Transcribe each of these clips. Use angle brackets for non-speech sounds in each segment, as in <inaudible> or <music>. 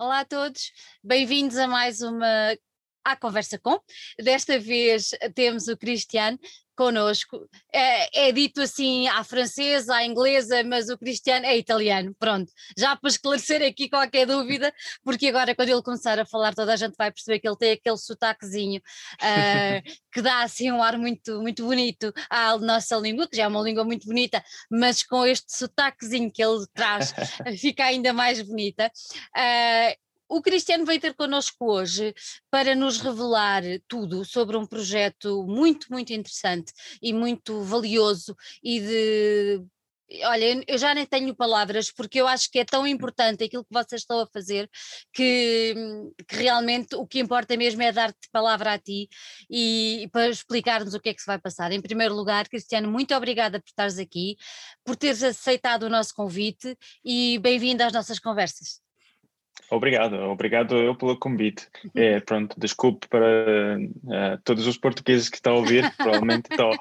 Olá a todos, bem-vindos a mais uma à Conversa Com. Desta vez temos o Cristiano connosco. É, é, dito assim à francesa, à inglesa, mas o Cristiano é italiano. Pronto, já para esclarecer aqui qualquer dúvida, porque agora quando ele começar a falar, toda a gente vai perceber que ele tem aquele sotaquezinho uh, <laughs> que dá assim um ar muito, muito bonito à nossa língua, que já é uma língua muito bonita, mas com este sotaquezinho que ele traz, <laughs> fica ainda mais bonita. Uh, o Cristiano veio ter connosco hoje para nos revelar tudo sobre um projeto muito, muito interessante e muito valioso e de olha, eu já nem tenho palavras porque eu acho que é tão importante aquilo que vocês estão a fazer que, que realmente o que importa mesmo é dar-te palavra a ti e, e para explicar-nos o que é que se vai passar. Em primeiro lugar, Cristiano, muito obrigada por estares aqui, por teres aceitado o nosso convite e bem-vindo às nossas conversas. Obrigado, obrigado eu pelo convite. Uhum. É, pronto, desculpe para uh, todos os portugueses que estão a ouvir, <laughs> provavelmente estou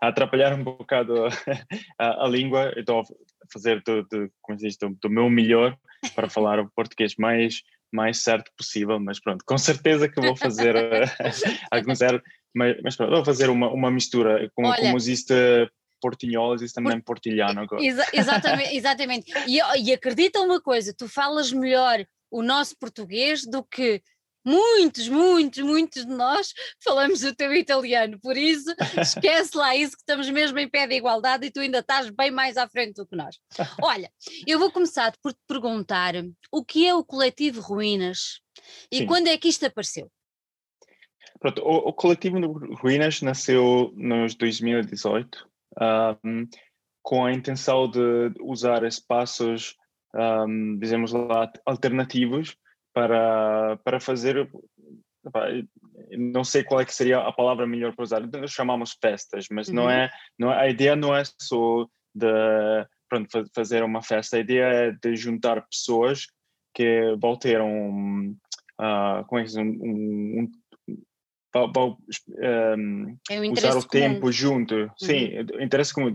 a atrapalhar um bocado a, a língua, estou a fazer do, do, como diz, do, do, meu melhor para falar o português mais, mais certo possível, mas pronto, com certeza que vou fazer <laughs> alguns mas, mas pronto, vou fazer uma, uma mistura, como, Olha, como existe portinholas, isso também é portilhano agora. Exa exatamente, <laughs> exatamente. E, e acredita uma coisa, tu falas melhor o nosso português do que muitos, muitos, muitos de nós falamos o teu italiano, por isso <laughs> esquece lá isso que estamos mesmo em pé de igualdade e tu ainda estás bem mais à frente do que nós. Olha, eu vou começar por te perguntar o que é o coletivo Ruínas e Sim. quando é que isto apareceu? Pronto, o, o coletivo Ruínas nasceu nos 2018 um, com a intenção de usar espaços, um, dizemos lá, alternativos para, para fazer. Não sei qual é que seria a palavra melhor para usar. Nós chamamos festas, mas uhum. não, é, não é. A ideia não é só de pronto, fazer uma festa. A ideia é de juntar pessoas que vão ter um, uh, como é que um, um, para, um, é usar o tempo comum. junto. Uhum. Sim, interesse comum.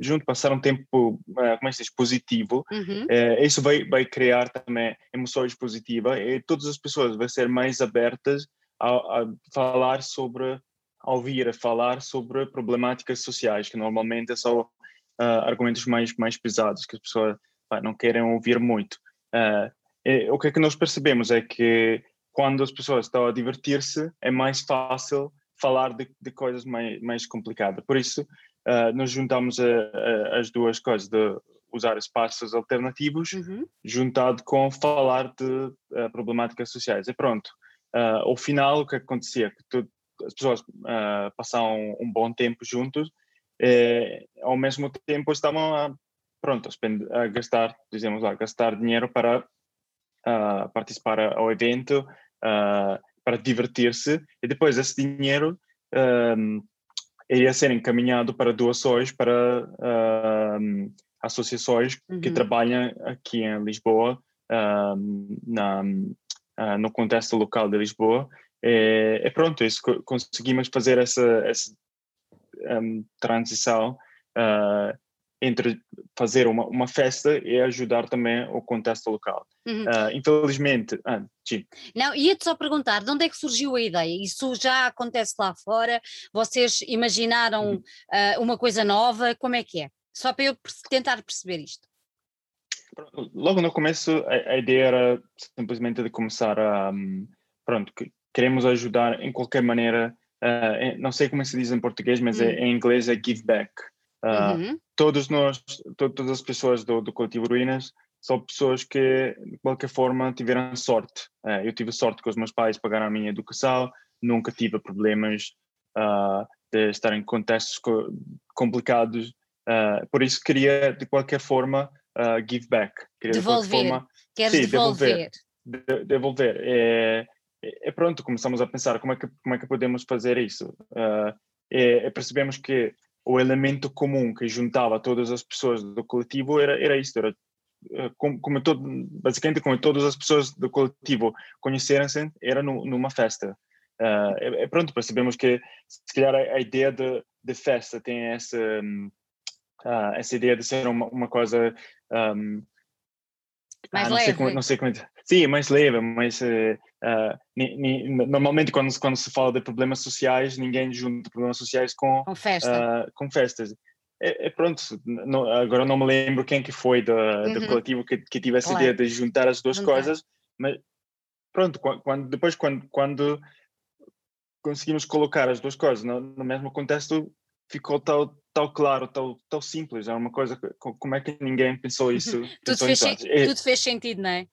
Junto, passar um tempo, eh, como é que se diz, positivo. Uhum. É, isso vai, vai criar também emoções positivas e todas as pessoas vão ser mais abertas a, a falar sobre, a ouvir, a falar sobre problemáticas sociais, que normalmente são uh, argumentos mais, mais pesados, que as pessoas não querem ouvir muito. Uh, e, o que é que nós percebemos é que quando as pessoas estão a divertir-se, é mais fácil falar de, de coisas mais, mais complicadas. Por isso, uh, nós juntamos a, a, as duas coisas, de usar espaços alternativos, uhum. juntado com falar de uh, problemáticas sociais. E pronto, uh, ao final, o que acontecia? Que tu, as pessoas uh, passavam um bom tempo juntos, e, ao mesmo tempo estavam a, pronto, a gastar, dizemos lá, gastar dinheiro para uh, participar ao evento, uh, para divertir-se, e depois esse dinheiro um, iria ser encaminhado para doações para um, associações uhum. que trabalham aqui em Lisboa, um, na, uh, no contexto local de Lisboa. E, e pronto, isso, conseguimos fazer essa, essa transição uh, entre fazer uma, uma festa e ajudar também o contexto local. Uhum. Uh, infelizmente, ah, sim. Não, ia-te só perguntar, de onde é que surgiu a ideia? Isso já acontece lá fora? Vocês imaginaram uhum. uh, uma coisa nova? Como é que é? Só para eu tentar perceber isto. Logo no começo, a, a ideia era simplesmente de começar a, um, pronto, queremos ajudar em qualquer maneira, uh, não sei como se diz em português, mas é, uhum. é, em inglês é give back. Uh, uhum. Todos nós, to todas as pessoas do, do coletivo Ruínas são pessoas que, de qualquer forma, tiveram sorte. Uh, eu tive sorte que os meus pais pagaram a minha educação, nunca tive problemas uh, de estar em contextos co complicados. por isso, queria, de qualquer forma, give back. Queria, devolver. De forma, Queres sim, devolver. Devolver. De devolver. É, é, pronto, começamos a pensar como é que, como é que podemos fazer isso. É, percebemos que o elemento comum que juntava todas as pessoas do coletivo era, era isto, era eh, como, como todo, basicamente como todas as pessoas do coletivo conheceram-se, era no, numa festa. Uh, é, pronto, percebemos que se calhar a, a ideia de, de, festa tem essa, uh, essa ideia de ser uma, uma coisa um, Mais ah, não leve. Sei não sei como. Sim, mais leve, mas uh, ni, ni, normalmente quando, quando se fala de problemas sociais, ninguém junta problemas sociais com, com, festa. Uh, com festas. É, é pronto, não, agora não me lembro quem que foi do, uhum. do coletivo que, que tivesse claro. a ideia de juntar as duas juntar. coisas, mas pronto, quando, depois quando, quando conseguimos colocar as duas coisas no, no mesmo contexto, ficou tão, tão claro, tão, tão simples. É uma coisa, como é que ninguém pensou isso? tudo, pensou fez, é, tudo fez sentido, não é?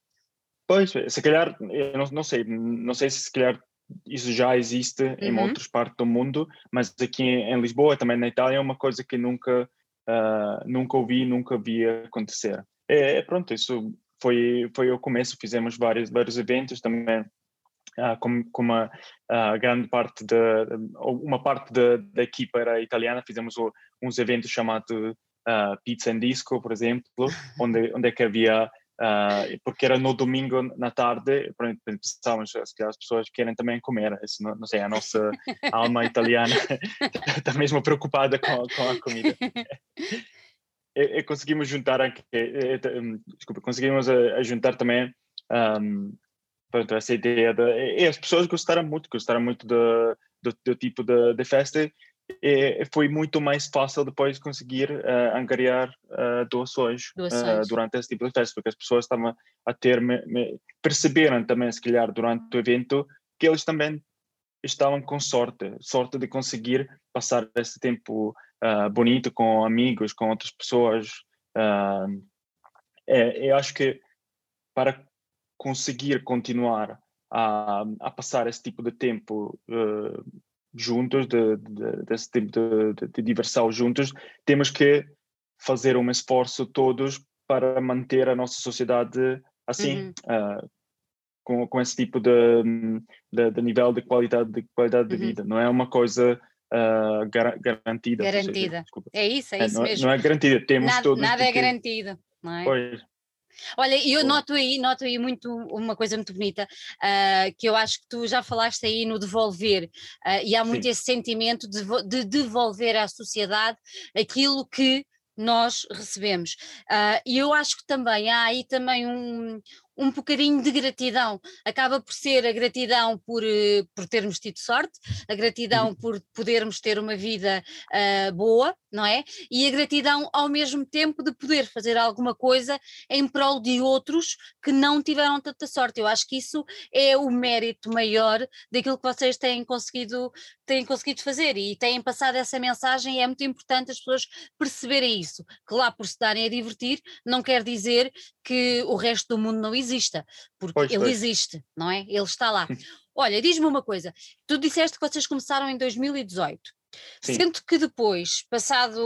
Pois, se calhar, eu não, não sei, não sei se se calhar isso já existe uhum. em outras partes do mundo, mas aqui em Lisboa, também na Itália, é uma coisa que nunca, uh, nunca ouvi, nunca vi acontecer. É, é, pronto, isso foi, foi o começo, fizemos vários, vários eventos também, uh, com, com uma uh, grande parte da, uma parte da, da equipa era italiana, fizemos uns eventos chamados Pizza and Disco, por exemplo, onde, onde é que havia Uh, porque era no domingo na tarde, pensávamos que as pessoas querem também comer, isso não, não sei, a nossa alma italiana está <laughs> mesmo preocupada com, com a comida. <laughs> E, e conseguimos juntar, desculpa, conseguimos a, a juntar também um, pronto, essa ideia de, e as pessoas gostaram muito, gostaram muito do, do, do tipo de, de festa e foi muito mais fácil depois conseguir uh, angariar uh, doações, doações. Uh, durante esse tipo de festa, porque as pessoas estavam a ter, me, me, perceberam também, se calhar, durante o evento, que eles também estavam com sorte, sorte de conseguir passar esse tempo bonito com amigos, com outras pessoas. É, eu acho que para conseguir continuar a, a passar esse tipo de tempo juntos, de, de, desse tipo de, de, diversão juntos, temos que fazer um esforço todos para manter a nossa sociedade assim, uhum. uh, com, com esse tipo de, de, nível de qualidade de, qualidade uhum. de vida. Não é uma coisa uh, gar garantida. Garantida. Seja, é isso, é, é isso não, mesmo. Não é garantida, temos nada, todos. Nada é garantido, não é? Pois. Olha, eu noto aí, noto aí muito uma coisa muito bonita, uh, que eu acho que tu já falaste aí no devolver, uh, e há muito Sim. esse sentimento de, de, devolver à sociedade aquilo que nós recebemos. Uh, e eu acho que também há aí também um, um bocadinho de gratidão. Acaba por ser a gratidão por, eh, por termos tido sorte, a gratidão uhum. por podermos ter uma vida uh, boa, não é? E a gratidão ao mesmo tempo de poder fazer alguma coisa em prol de outros que não tiveram tanta sorte. Eu acho que isso é o mérito maior daquilo que vocês têm conseguido, têm conseguido fazer e têm passado essa mensagem e é muito importante as pessoas perceberem isso, que lá por se darem a divertir não quer dizer que o resto do mundo não exista, porque pois, ele existe, não é? Ele está lá. Olha, diz-me uma coisa, tu disseste que vocês começaram em 2018. Sim. Sendo que depois, passado,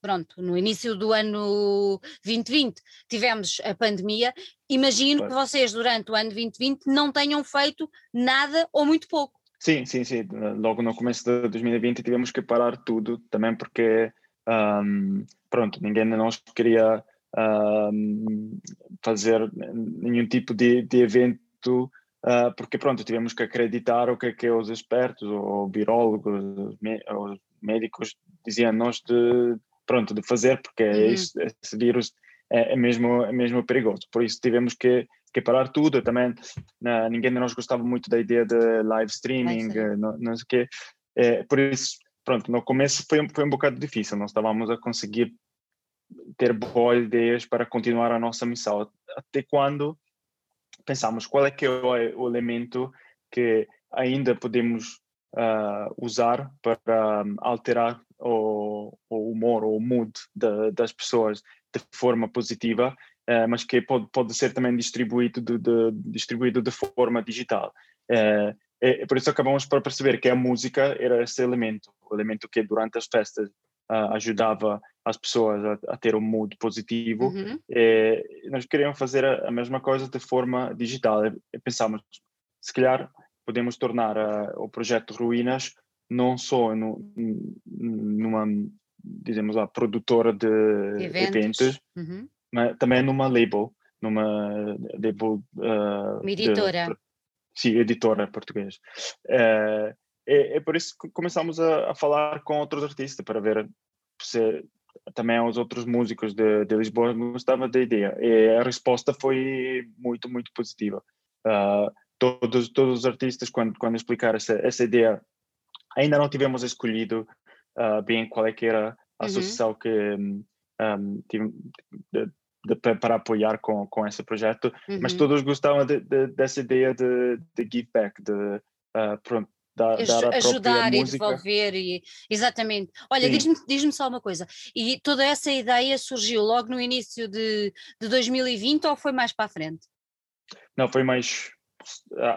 pronto, no início do ano 2020, tivemos a pandemia, imagino claro. que vocês durante o ano 2020 não tenham feito nada ou muito pouco. Sim, sim, sim. Logo no começo de 2020 tivemos que parar tudo, também porque, um, pronto, ninguém de nós queria uh, fazer nenhum tipo de, de evento, uh, porque pronto, tivemos que acreditar o que é que os expertos, ou virólogos, os médicos diziam-nos de, pronto, de fazer, porque uhum. esse, esse vírus é, é, mesmo, é mesmo perigoso. Por isso tivemos que, que parar tudo. Também ninguém de nós gostava muito da ideia de live streaming, não, não sei o quê. É, por isso, pronto, no começo foi, foi um bocado difícil. Nós estávamos a conseguir ter boas ideias para continuar a nossa missão. Até quando pensamos qual é que é o, elemento que ainda podemos uh, usar para um, alterar o, o, humor ou o mood de, das pessoas de forma positiva, uh, mas que pode, pode ser também distribuído de, de distribuído de forma digital. Uh, é, por isso acabamos por perceber que a música era esse elemento, o elemento que durante as festas uh, ajudava as pessoas a, a, ter um mood positivo. Uhum. E nós queríamos fazer a, a, mesma coisa de forma digital. E, e pensamos, se calhar podemos tornar uh, o projeto Ruínas não só no, numa, dizemos lá, produtora de eventos, eventos uhum. mas também numa label, numa label... Uh, uma editora. De, sim, editora português. Uh, é, é por isso que começamos a, a, falar com outros artistas para ver se também aos outros músicos de, de Lisboa gostava da ideia. E a resposta foi muito, muito positiva. Uh, todos, todos os artistas, quando, quando explicaram essa, essa ideia, ainda não tivemos escolhido uh, bem qual é que era a uhum. associação que um, um, tive, de, de, para apoiar com, com esse projeto, uhum. mas todos gostavam de, de, dessa ideia de, de give back, de uh, pronto, dar, dar ajudar e desenvolver e exatamente. Olha, diz-me diz só uma coisa. E toda essa ideia surgiu logo no início de, de 2020 ou foi mais para a frente? Não, foi mais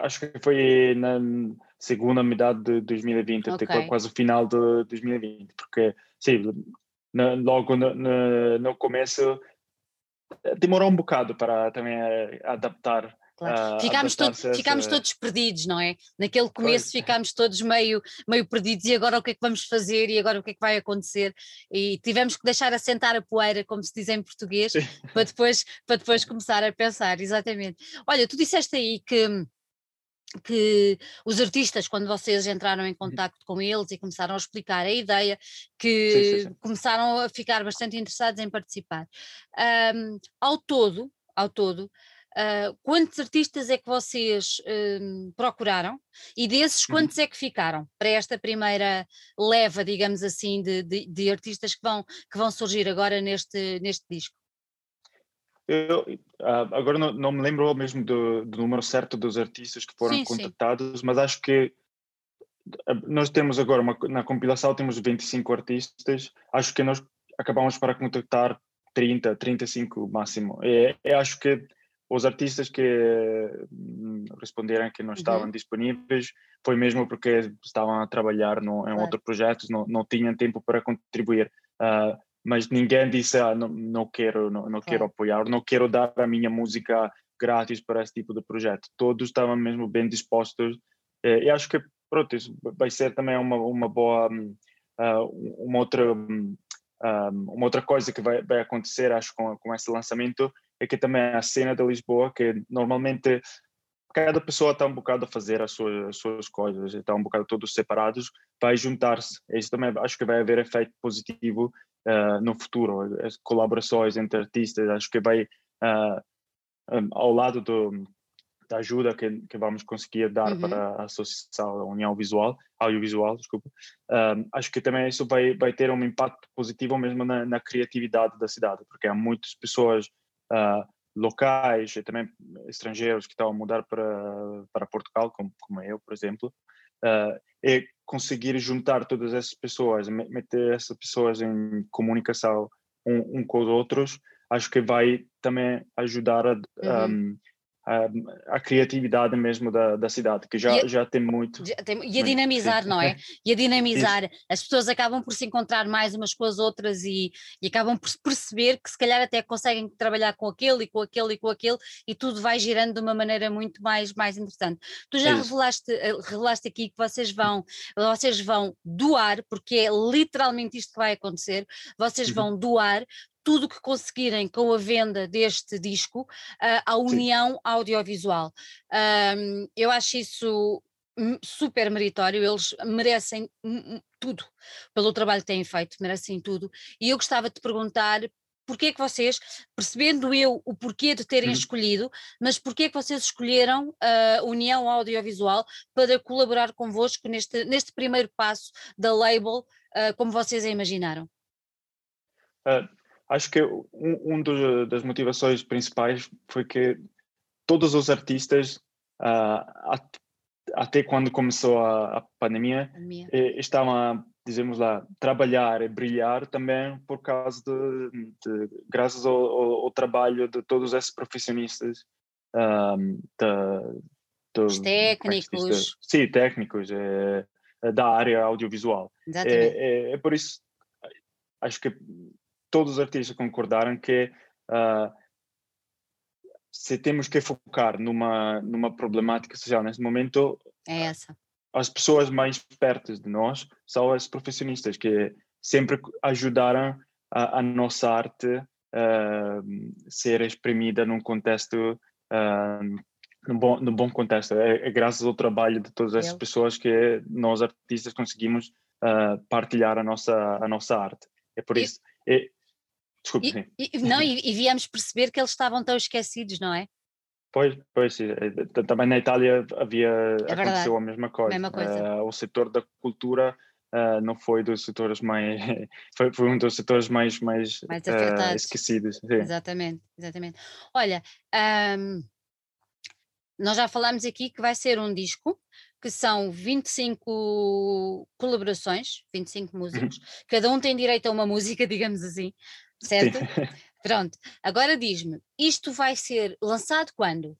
acho que foi na segunda metade de 2020, okay. até quase o final de 2020, porque sim, na, logo no, no, no, começo demorou um bocado para também adaptar Claro. Uh, ficámos, todo, ficámos todos perdidos, não é? Naquele começo pois. ficámos todos meio, meio perdidos e agora o que é que vamos fazer e agora o que é que vai acontecer? E tivemos que deixar assentar a poeira, como se diz em português, para depois, para depois começar a pensar, exatamente. Olha, tu disseste aí que que os artistas, quando vocês entraram em uhum. contato com eles e começaram a explicar a ideia, que sim, sim, sim. começaram a ficar bastante interessados em participar. Um, ao todo, ao todo, Uh, quantos artistas é que vocês uh, procuraram e desses uhum. quantos é que ficaram para esta primeira leva, digamos assim, de, de, de, artistas que vão, que vão surgir agora neste, neste disco? Eu, uh, agora não, não, me lembro mesmo do, do, número certo dos artistas que foram sim, contactados, sim. mas acho que nós temos agora, uma, na compilação temos 25 artistas, acho que nós acabamos para contactar 30, 35 máximo. E, e acho que os artistas que hum, responderam que não estavam uhum. disponíveis foi mesmo porque estavam a trabalhar no, em outros projetos, não, não tinham tempo para contribuir. Uh, mas ninguém disse, ah, não, não quero, não, não quero apoiar, não quero dar a minha música grátis para esse tipo de projeto. Todos estavam mesmo bem dispostos. Eh, e acho que, pronto, isso vai ser também uma, uma boa, uh, uma outra... Um, uma outra coisa que vai, vai acontecer, acho, com, com esse lançamento, é que também a cena de Lisboa, que normalmente cada pessoa está um bocado a fazer as suas, as suas coisas, está um bocado todos separados, vai juntar-se. Isso também acho que vai haver efeito positivo uh, no futuro. As colaborações entre artistas, acho que vai, uh, um, ao lado do, da ajuda que, que vamos conseguir dar uhum. para a Associação da União Visual, Audiovisual, desculpa, um, acho que também isso vai, vai ter um impacto positivo mesmo na, na criatividade da cidade, porque há muitas pessoas uh, locais e também estrangeiros que estão a mudar para, para Portugal, como, como eu, por exemplo, uh, é conseguir juntar todas essas pessoas, meter essas pessoas em comunicação um, um com os outros, acho que vai também ajudar a, uhum. um, a, a, criatividade mesmo da, da cidade, que já, a, já tem muito. Já tem, e a dinamizar, não é? <laughs> E a dinamizar. Isso. As pessoas acabam por se encontrar mais umas com as outras e, e acabam por perceber que se calhar até conseguem trabalhar com aquele e com aquele e com aquele e tudo vai girando de uma maneira muito mais, mais interessante. Tu já revelaste, eh, revelaste aqui que vocês vão, vocês vão doar, porque é literalmente isto que vai acontecer, vocês uhum. vão doar tudo que conseguirem com a venda deste disco uh, à União Sim. Audiovisual. Um, eu acho isso super meritório, eles merecem tudo pelo trabalho que têm feito, merecem tudo. E eu gostava de te perguntar porquê é que vocês, percebendo eu o porquê de terem uhum. escolhido, mas porquê é que vocês escolheram a União Audiovisual para colaborar convosco neste, neste primeiro passo da label, uh, como vocês a imaginaram? Uh, acho que um, um dos, das motivações principais foi que todos os artistas, uh, até quando começou a, a pandemia. Eh, estavam a, dizemos lá, trabalhar e brilhar também por causa de, de graças ao, ao, ao, trabalho de todos esses profissionistas um, da, do, Os técnicos. sim, técnicos é, da área audiovisual. É, é, é, por isso, acho que todos os artistas concordaram que uh, se temos que focar numa, numa problemática social nesse momento, é essa. As pessoas mais perto de nós são as profissionistas que sempre ajudaram a, a nossa arte uh, ser exprimida num contexto, uh, num, bom, num bom contexto. É, é, graças ao trabalho de todas essas pessoas que nós artistas conseguimos uh, partilhar a nossa, a nossa arte. É por isso. É, Desculpe, e. E, <laughs> não, e, e viemos perceber que eles estavam tão esquecidos, não é? Pois, pois, também na Itália havia, É aconteceu a mesma coisa. Mesma coisa. Uh, o setor da cultura uh, não foi dos setores mais, <laughs> foi, foi um dos setores mais, mais, Mais uh, afetados. esquecidos. Sim. Exatamente, exatamente. Olha, ahm, nós já falámos aqui que vai ser um disco que são 25 colaborações, 25 músicos, cada um tem direito a uma <laughs> música, digamos assim, certo? Sim. <laughs> Pronto, agora diz-me, isto vai ser lançado quando?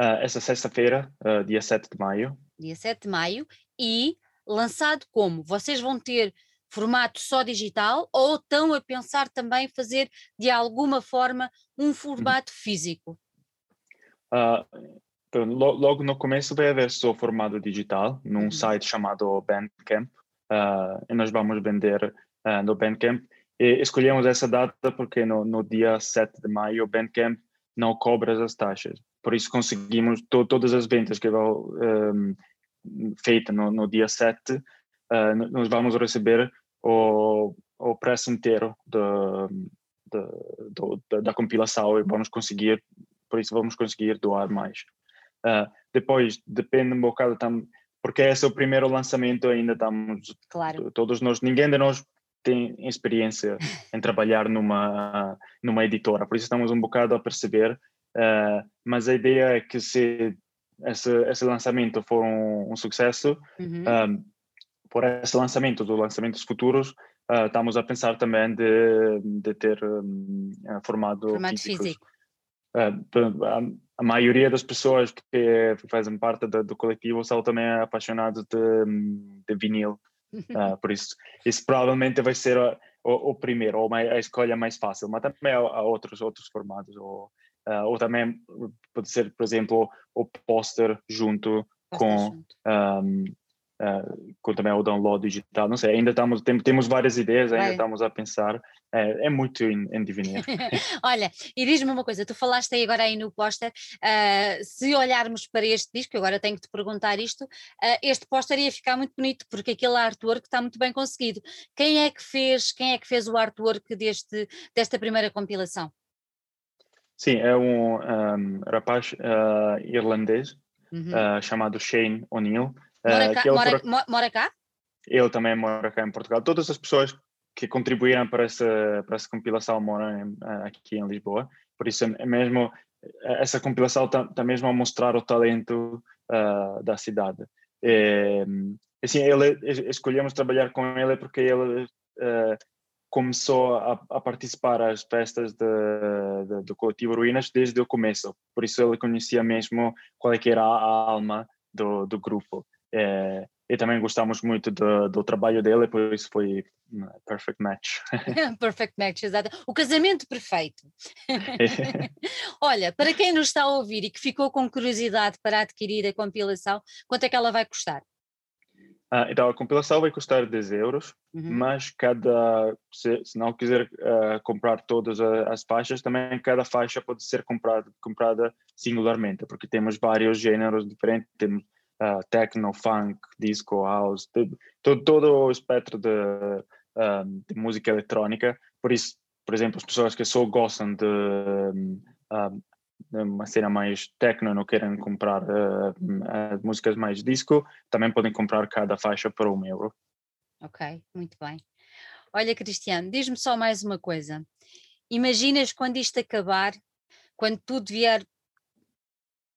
Uh, essa sexta-feira, uh, dia 7 de maio, Dia 7 de maio, e lançado como? Vocês vão ter formato só digital ou estão a pensar também fazer de alguma forma um formato físico? Uh, lo- logo no começo vai haver só formato digital num Uhum. site chamado Bandcamp uh, e nós vamos vender uh, no Bandcamp e escolhemos essa data porque no, no dia 7 de maio o Bandcamp não cobra as taxas por isso conseguimos to- todas as vendas que vão um, feitas no, no dia 7 uh, n- nós vamos receber o, o preço inteiro da, da, do- da, compilação e vamos conseguir por isso vamos conseguir doar mais. Ah, depois, depende um bocado, tam, porque esse é o primeiro lançamento, ainda estamos, Claro. todos nós, ninguém de nós tem experiência em trabalhar numa, numa editora, por isso estamos um bocado a perceber, ah, mas a ideia é que se esse, esse lançamento for um, um sucesso, Uhum. um, por esse lançamento, dos lançamentos futuros, ah, estamos a pensar também de, de ter um, formato, físicos. físico. Uh, a, a maioria das pessoas que fazem parte do, do coletivo são também apaixonados de, de vinil, uh, por isso isso provavelmente vai ser o, o primeiro, ou a escolha mais fácil, mas também há, há outros outros formatos, ou, uh, ou também pode ser, por exemplo, o póster junto com, um, uh, com também o download digital, não sei, ainda estamos, tem- temos várias ideias, ainda Vai. estamos a pensar, é, é muito em, em divinir. <laughs> Olha, e diz-me uma coisa, tu falaste aí agora aí no póster, ah, se olharmos para este disco, agora tenho que te perguntar isto, ah, este póster ia ficar muito bonito, porque aquele artwork está muito bem conseguido. Quem é que fez, quem é que fez o artwork deste, desta primeira compilação? Sim, é um, um rapaz uh, irlandês Uhum. uh, chamado Shane O'Neill. Uh, mora, cá, que ele, mora- por- mo- mora cá? ele também mora cá em Portugal. Todas as pessoas que contribuíram para essa, para essa compilação moram uh, aqui em Lisboa. Por isso, é mesmo, essa compilação está mesmo a mostrar o talento uh, da cidade. E, assim, ele, escolhemos trabalhar com ele porque ele uh, começou a, a participar às festas de, de- do coletivo Ruínas desde o começo. Por isso ele conhecia mesmo qual é que era a alma do, do grupo. Eh, e também gostamos muito do, do trabalho dele, por isso foi um perfect match. <laughs> Perfect match, exato. O casamento perfeito. <laughs> Olha, para quem nos está a ouvir e que ficou com curiosidade para adquirir a compilação, quanto é que ela vai custar? Ah, então a compilação vai custar 10 euros, Uhum. mas cada, se, se não quiser ah, comprar todas as faixas, também cada faixa pode ser comprada, comprada singularmente, porque temos vários gêneros diferentes, temos ah, techno, funk, disco, house, todo, todo o espectro de, ah, de música eletrónica, por isso, por exemplo, as pessoas que só gostam de, ah, de uma cena mais techno, não querem comprar ah, ah, músicas mais disco, também podem comprar cada faixa por um euro. Ok, muito bem. Olha, Cristiano, diz-me só mais uma coisa. Imaginas quando isto acabar, quando tudo vier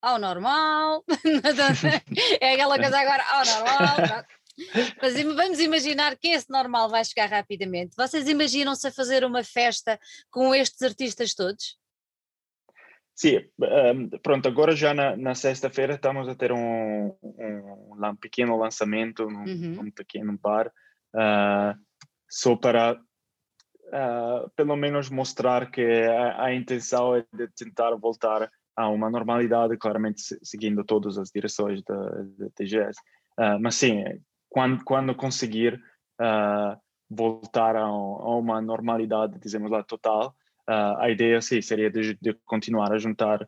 ao normal, <laughs> é aquela coisa agora ao normal. Mas vamos imaginar que esse normal vai chegar rapidamente. Vocês imaginam-se a fazer uma festa com estes artistas todos? Sim, ehm, pronto, agora já na, na sexta-feira estamos a ter um, um, lan- pequeno lançamento num, Uhum. pequeno bar, ah, só para ah, pelo menos mostrar que a, a intenção é de tentar voltar a uma normalidade, claramente se- seguindo todas as direções da, da TGS. Ah, mas sim, quando, quando conseguir ah, voltar a, um- a uma normalidade, dizemos lá, total, ah, a ideia sim seria de, de continuar a juntar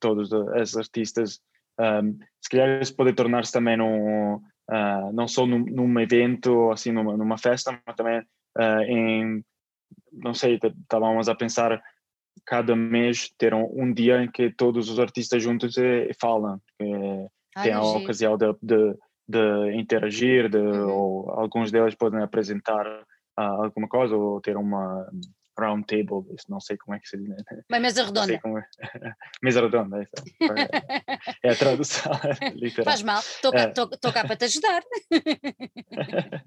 todos os artistas. ah, se calhar isso pode tornar-se também num, não só num, num evento, assim, numa, numa festa, mas também em não sei, estávamos a pensar cada mês ter um, dia em que todos os artistas juntos e, e falam, tem a ocasião de, de, de, interagir, de, uhum. ou alguns deles podem apresentar uh, alguma coisa ou ter uma round table, não sei como é que se diz. Né? Uma mesa redonda. É. <laughs> mesa redonda, é, é a tradução <laughs> literal. Faz mal, estou cá, é. cá para te ajudar. <laughs>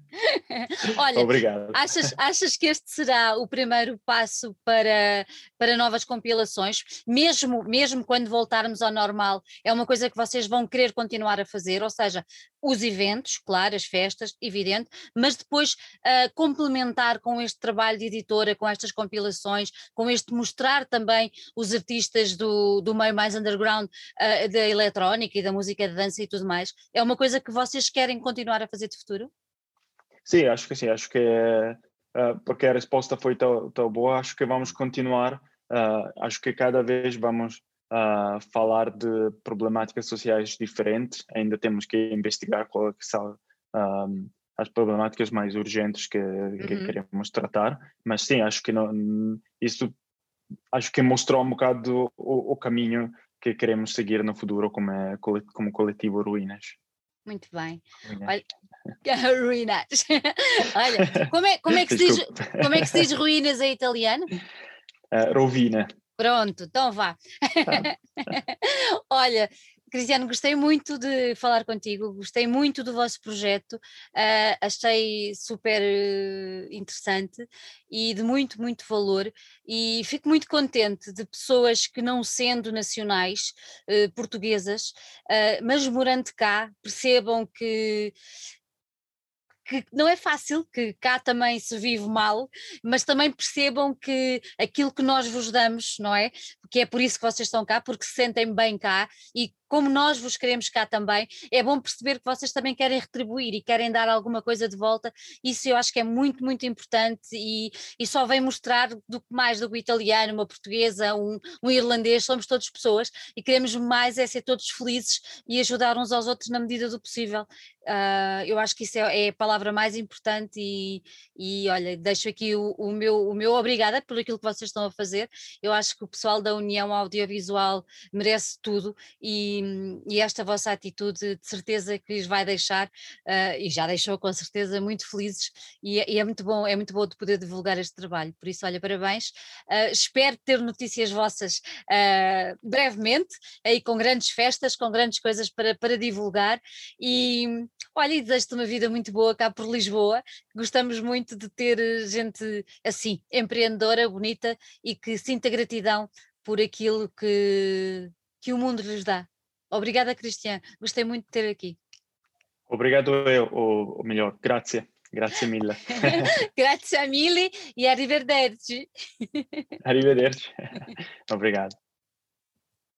<laughs> Olha, Obrigado. Achas, achas que este será o primeiro passo para, para novas compilações? Mesmo, mesmo quando voltarmos ao normal, é uma coisa que vocês vão querer continuar a fazer, ou seja, os eventos, claro, as festas, evidente, mas depois uh, complementar com este trabalho de editora, com estas compilações, com este mostrar também os artistas do, do meio mais underground uh, da eletrónica e da música de dança e tudo mais. É uma coisa que vocês querem continuar a fazer de futuro? Sim, acho que sim, acho que é, uh, porque a resposta foi tão, tão boa, acho que vamos continuar, acho que cada vez vamos falar de problemáticas sociais diferentes, ainda temos que investigar quais é são um, as problemáticas mais urgentes que, que uhum. queremos tratar, mas sim, acho que não, isso acho que mostrou um bocado o, o caminho que queremos seguir no futuro como, é, como coletivo Ruínas. Muito bem. Ruínas. Olha, <laughs> ruínas. <laughs> Olha, como é, como, é que se diz, como é que se diz ruínas em italiano? Uh, rovina. Pronto, então vá. Tá. <laughs> Olha, Cristiano, gostei muito de falar contigo, gostei muito do vosso projeto, uh, achei super uh, interessante e de muito, muito valor. E fico muito contente de pessoas que, não sendo nacionais uh, portuguesas, mas morando cá, percebam que que não é fácil, que cá também se vive mal, mas também percebam que aquilo que nós vos damos, não é? Que é por isso que vocês estão cá, porque se sentem bem cá e como nós vos queremos cá também, é bom perceber que vocês também querem retribuir e querem dar alguma coisa de volta. Isso eu acho que é muito, muito importante e, e só vem mostrar do que mais do que italiano, uma portuguesa, um, um irlandês, somos todos pessoas e queremos mais é ser todos felizes e ajudar uns aos outros na medida do possível. Uh, eu acho que isso é, é, a palavra mais importante e, e olha, deixo aqui o, o, meu, o meu obrigada por aquilo que vocês estão a fazer. Eu acho que o pessoal da União Audiovisual merece tudo e e, esta vossa atitude de certeza que lhes vai deixar, uh, e já deixou com certeza, muito felizes e, e, é muito bom, é muito bom de poder divulgar este trabalho. Por isso, olha, parabéns. Uh, espero ter notícias vossas uh, brevemente, aí com grandes festas, com grandes coisas para, para divulgar e olha, e desejo-te uma vida muito boa cá por Lisboa. Gostamos muito de ter gente assim, empreendedora, bonita e que sinta gratidão por aquilo que, que o mundo lhes dá. Obrigada, Cristian. Gostei muito de ter aqui. Obrigado eu, ou, melhor, grazie. Grazie mille. <laughs> grazie mille e arrivederci. arrivederci. <laughs> Obrigado.